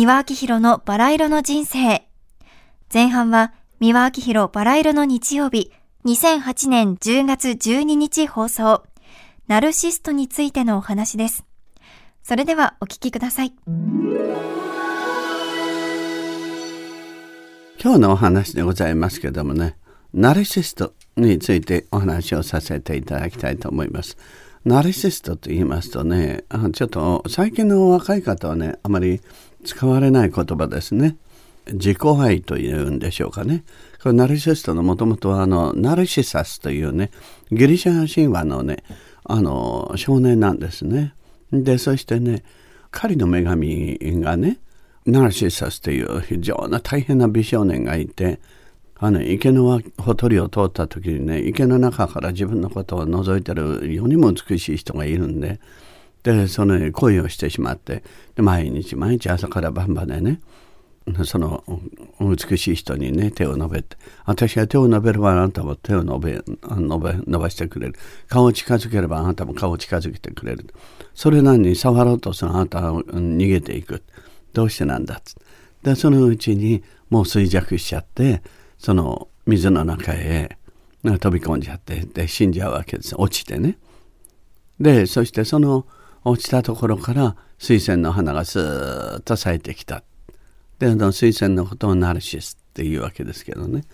三輪明宏のバラ色の人生。前半は三輪明宏バラ色の日曜日、2008年10月12日放送、ナルシストについてのお話です。それではお聞きください。今日のお話でございますけどもね、ナルシストについてお話をさせていただきたいと思います。ナルシストと言いますとね、ちょっと最近の若い方はね、あまり使われない言葉ですね。自己愛というんでしょうかね。これナルシストのもともとはあのナルシサスというね、ギリシャ神話のね、あの少年なんですね。で、そしてね、狩りの女神がね、ナルシサスという非常な大変な美少年がいて、あの池のほとりを通った時にね池の中から自分のことを覗いてる世にも美しい人がいるんででその恋をしてしまってで毎日毎日朝から晩までねその美しい人にね手を伸べて私が手を伸べればあなたも手を伸べ伸べ伸ばしてくれる。顔を近づければあなたも顔を近づけてくれる。それなのに触ろうとするあなたは逃げていく。どうしてなんだっつでそのうちにもう衰弱しちゃってその水の中へ飛び込んじゃってで死んじゃうわけです。落ちてね。でそしてその落ちたところから水仙の花がスーッと咲いてきたであの水仙のことをナルシスっていうわけですけどね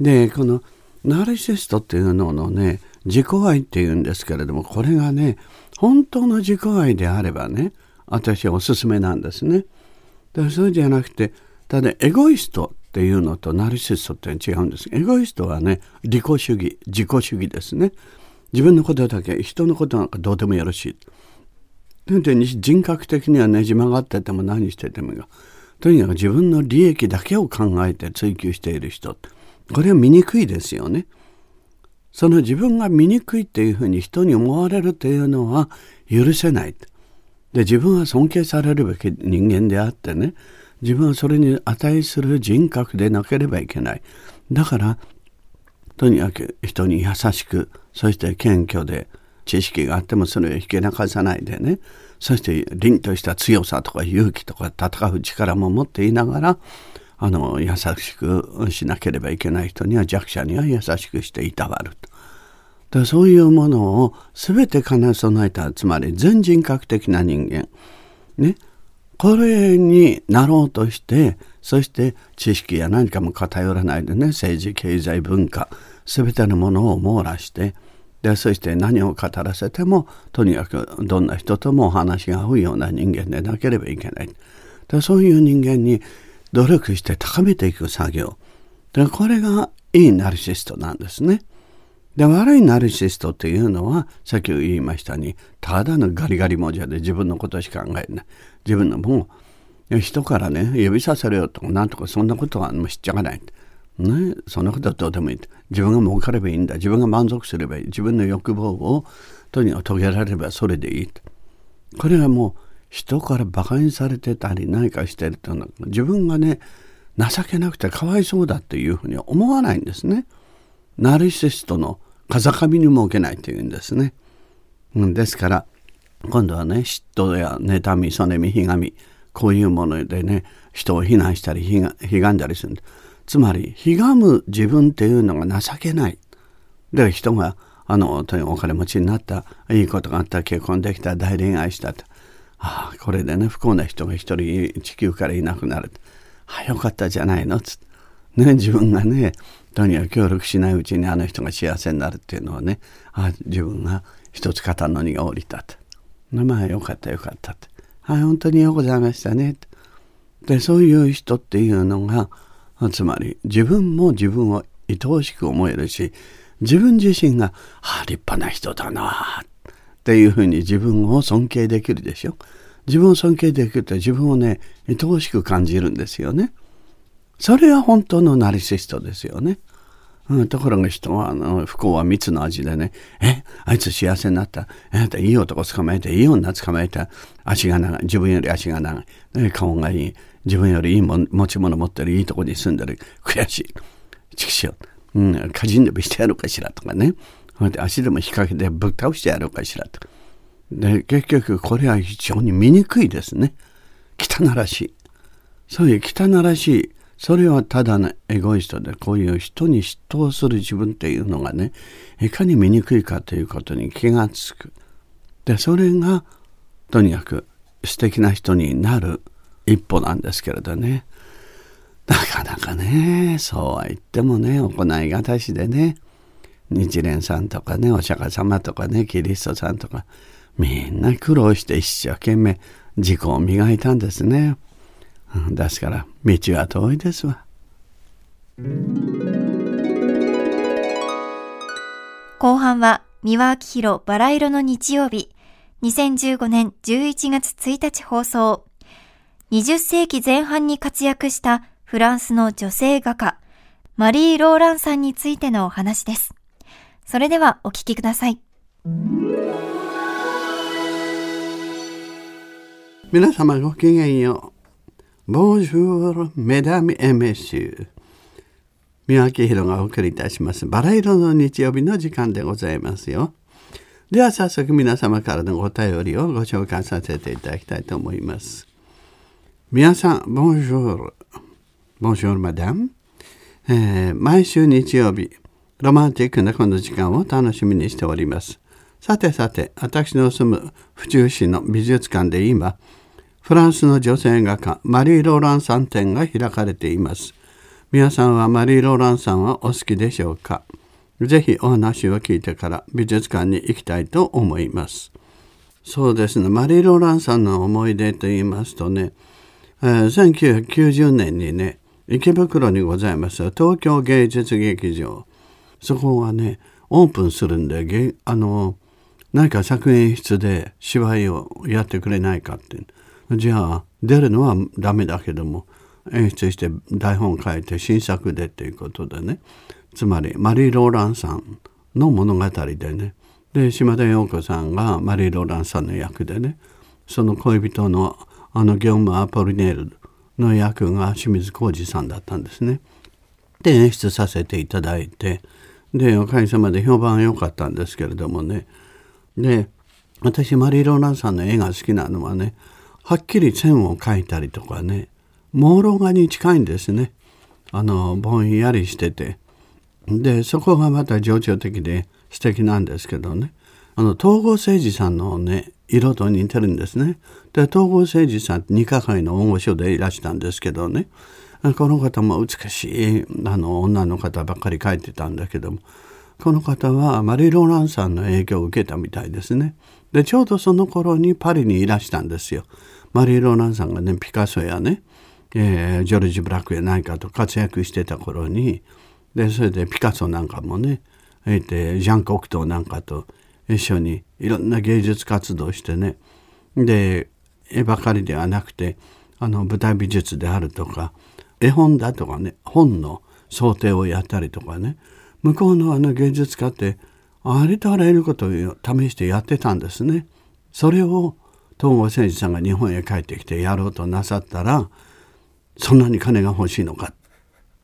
でこのナルシストっていうののね自己愛っていうんですけれどもこれがね本当の自己愛であればね私はおすすめなんですね。でそうじゃなくてただエゴイストっていうのとナルシストって違うんです。エゴイストはね、利己主義、自己主義ですね。自分のことだけ、人のことなんかどうでもよろしい。人格的にはねじ曲がってても何しててもがとにかく自分の利益だけを考えて追求している人これは醜いですよね。その自分が醜いっていうふうに人に思われるというのは許せない。で自分は尊敬されるべき人間であってね自分はそれに値する人格でなければいけない。だから、とにかく人に優しく、そして謙虚で、知識があってもそれを引き流さないでね、そして凛とした強さとか勇気とか戦う力も持っていながら、あの、優しくしなければいけない人には弱者には優しくしていたわると。そういうものを全て兼ね備えた、つまり全人格的な人間。ね。これになろうとして、そして知識や何かも偏らないでね、政治、経済、文化、すべてのものを網羅して、で、そして何を語らせても、とにかくどんな人ともお話が合うような人間でなければいけない。でそういう人間に努力して高めていく作業。でこれがいいナルシストなんですね。で悪いナルシストっていうのはさっき言いましたにただのガリガリ文字で自分のことしか考えない自分のもう人からね指させるよとかなんとかそんなことはもう知っちゃわない、ね、そんなことはどうでもいい自分が儲かればいいんだ自分が満足すればいい自分の欲望をとにかく遂げられればそれでいいこれはもう人から馬鹿にされてたり何かしてるというのは自分がね情けなくてかわいそうだっていうふうには思わないんですね。ナルシストの風上にも置けないというんですね。ですから今度はね嫉妬や妬みそねみひがみこういうものでね人を非難したりひがんだりするんですつまりひがむ自分っていうのが情けない。で人があのとにお金持ちになった。いいことがあった結婚できた大恋愛したとああこれでね不幸な人が一人地球からいなくなるああよかったじゃないのつね自分がねとにかく協力しないうちにあの人が幸せになるっていうのはねあ自分が一つ肩の荷が下りたと。まあよかったよかったと。はい本当にようございましたねでそういう人っていうのがつまり自分も自分を愛おしく思えるし自分自身が「ああ立派な人だな」っていうふうに自分を尊敬できるでしょ。自分を尊敬できると自分をね愛おしく感じるんですよね。それは本当のナリシストですよね。うん、ところが人は、あの、不幸は蜜の味でね、え、あいつ幸せになった。え、いい男捕まえて、いい女捕まえた。足が長い。自分より足が長い。顔がいい。自分よりいいもん持ち物持ってる。いいとこに住んでる。悔しい。畜生。うん、歌人でもしてやろうかしらとかね。で足でも引っ掛けてぶっ倒してやろうかしらとか。で、結局これは非常に醜いですね。汚らしい。そういう汚らしいそれはただのエゴイストでこういう人に嫉妬する自分っていうのがねいかに醜いかということに気がつく。でそれがとにかく素敵な人になる一歩なんですけれどね。なかなかね、そうは言ってもね、行いがたしでね、日蓮さんとかね、お釈迦様とかね、キリストさんとか、みんな苦労して一生懸命自己を磨いたんですね。ですから道は遠いですわ後半は三輪明宏バラ色の日曜日2015年11月1日放送20世紀前半に活躍したフランスの女性画家マリー・ローランさんについてのお話ですそれではお聞きください皆様ごきげんよう Bonjour, mesdames et messieurs. 三輪明宏がお送りいたします。バラ色の日曜日の時間でございますよ。では早速皆様からのお便りをご紹介させていただきたいと思います。皆さん、Bonjour. Bonjour, madame. えー、毎週日曜日、ロマンティックなこの時間を楽しみにしております。さてさて、私の住む府中市の美術館で今、フランスの女性画家マリー・ローランさん展が開かれています。皆さんはマリー・ローランさんはお好きでしょうか？ぜひお話を聞いてから美術館に行きたいと思います。そうですね、マリー・ローランさんの思い出と言いますとね、1990年にね、池袋にございます東京芸術劇場、そこがね、オープンするんで、あの、何か作演室で芝居をやってくれないかって。じゃあ出るのはダメだけども演出して台本書いて新作でっていうことでね。つまりマリー・ローランさんの物語でね。で島田陽子さんがマリー・ローランさんの役でね。その恋人のあのギョンム・アポリネールの役が清水浩二さんだったんですね。で演出させていただいてでおかげさまで評判良かったんですけれどもね。で私マリー・ローランさんの絵が好きなのはねはっきり線を描いたりとかね朦朧画に近いんですね。あのぼんやりしてて。でそこがまた情緒的で素敵なんですけどね。あの東郷誠二さんのね色と似てるんですね。で東郷誠二さん二課会の大御所でいらしたんですけどね。この方も美しいあの女の方ばっかり描いてたんだけども。この方はマリー・ローランさんの影響を受けたみたいですね。でちょうどその頃にパリにいらしたんですよ。マリー・ローランさんがねピカソやね、えー、ジョルジ・ブラックや何かと活躍してた頃に。でそれでピカソなんかもね、えー、ジャン・コクトーなんかと一緒にいろんな芸術活動してね。で絵ばかりではなくてあの舞台美術であるとか絵本だとかね本の想定をやったりとかね。向こうのあの芸術家ってありとあらゆることを試してやってたんですね。それを東郷誠司さんが日本へ帰ってきてやろうとなさったらそんなに金が欲しいのかっ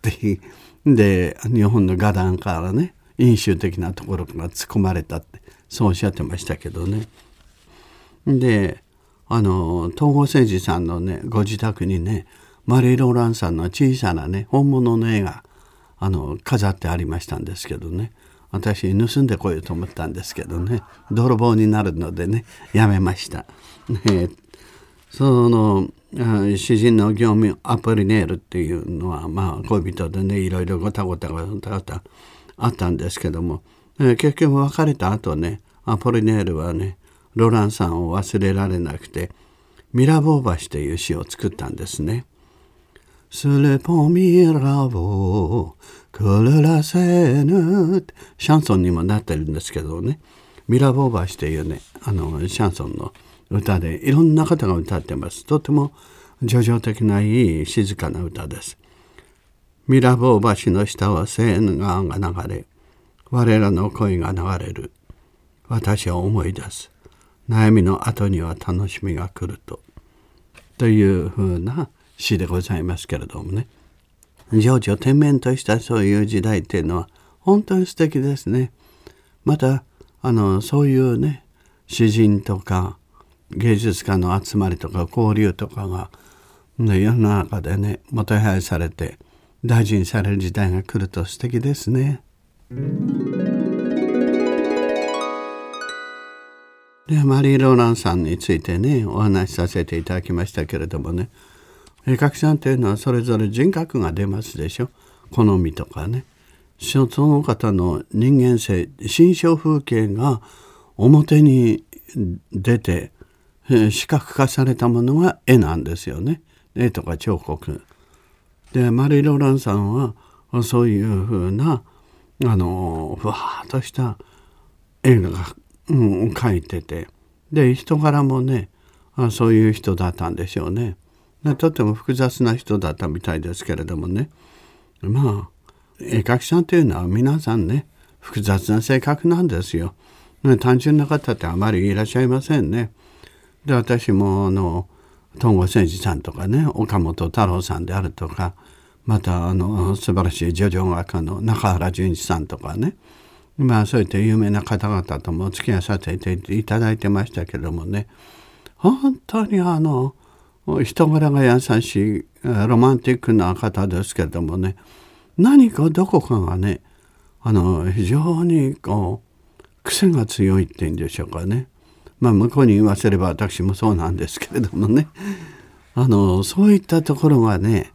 てで日本の画壇からね飲酒的なところが突っ込まれたって。そうおっしゃってましたけどね。であの東郷誠司さんのねご自宅にねマリー・ローランさんの小さなね本物の絵があの飾ってありましたんですけどね私盗んでこようと思ったんですけどね泥棒になるのでねやめました。ね、その詩人の業務アポリネールっていうのはまあ恋人でねいろいろごたごたごたごたあったんですけども、え結局別れた後ねアポリネールはねロランさんを忘れられなくてミラボー橋という詩を作ったんですね。スレポミラボークルラセヌシャンソンにもなってるんですけどねミラボー橋というねあのシャンソンの歌でいろんな方が歌ってます。とても叙情的ないい静かな歌です。ミラボー橋の下はセーヌ川が流れ、我らの恋が流れる。私は思い出す。悩みの後には楽しみが来ると。というふうな詩でございますけれどもね。情緒天面としたそういう時代っていうのは本当に素敵ですね。またあのそういうね詩人とか芸術家の集まりとか交流とかがで世の中でねもてはやされて大事にされる時代が来ると素敵ですね。でマリー・ローランさんについてねお話しさせていただきましたけれどもね。絵描きさんというのはそれぞれ人格が出ますでしょ？好みとかね。その方の人間性心象風景が表に出て視覚化されたものが絵なんですよね。絵とか彫刻。でマリー・ローランさんはそういうふうなあのふわっとした絵がうん、書いててで人柄もねあそういう人だったんでしょうね。とても複雑な人だったみたいですけれどもねまあ絵描きさんというのは皆さんね複雑な性格なんですよ。単純な方ってあまりいらっしゃいませんね。で私もあの東郷誠司さんとかね岡本太郎さんであるとかまたあの素晴らしい叙情画家の中原淳一さんとかねまあそういった有名な方々ともお付き合いさせていただいてましたけどもね。本当にあの人柄が優しいロマンティックな方ですけどもね。何かどこかがねあの非常にこう癖が強いっていうんでしょうかね。まあ向こうに言わせれば私もそうなんですけれどもね。あのそういったところがね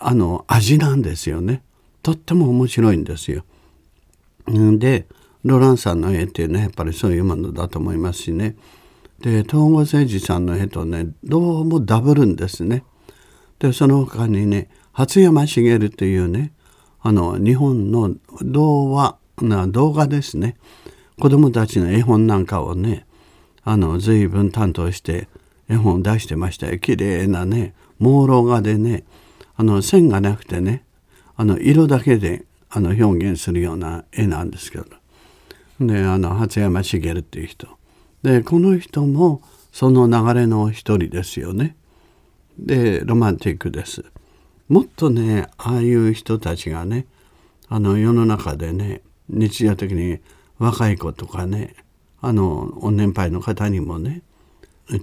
あの味なんですよね。とっても面白いんですよ。でロランさんの絵っていうのはやっぱりそういうものだと思いますしね。で東郷誠司さんの絵とねどうもダブるんですね。でその他にね初山茂というねあの日本の童話な動画ですね。子供たちの絵本なんかをねあの随分担当して絵本を出してましたよ。綺麗なね朦朧画でねあの線がなくてねあの色だけであの表現するような絵なんですけど。であの初山茂っていう人。でこの人もその流れの一人ですよね。でロマンティックです。もっとねああいう人たちがねあの世の中でね日常的に若い子とかねあのお年配の方にもね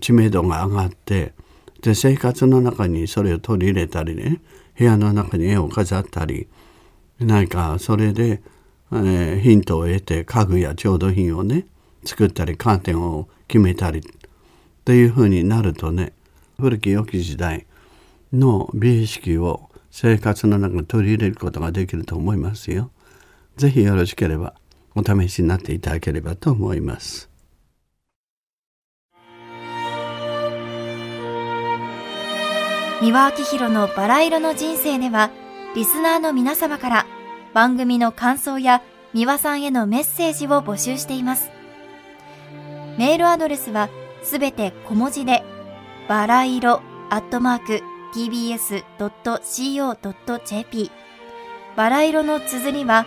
知名度が上がってで生活の中にそれを取り入れたりね部屋の中に絵を飾ったり何かそれで、えー、ヒントを得て家具や調度品をね作ったりカーテンを決めたりというふうになるとね古き良き時代の美意識を生活の中に取り入れることができると思いますよ。ぜひよろしければお試しになっていただければと思います。三輪明宏のバラ色の人生ではリスナーの皆様から番組の感想や三輪さんへのメッセージを募集しています。メールアドレスはすべて小文字で、バラ色アットマーク tbs.co.jp バラ色の綴りは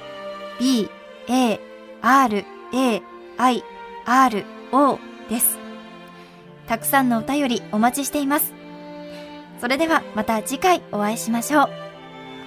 b, a, r, a, i, r, o です。たくさんのお便りお待ちしています。それではまた次回お会いしましょう。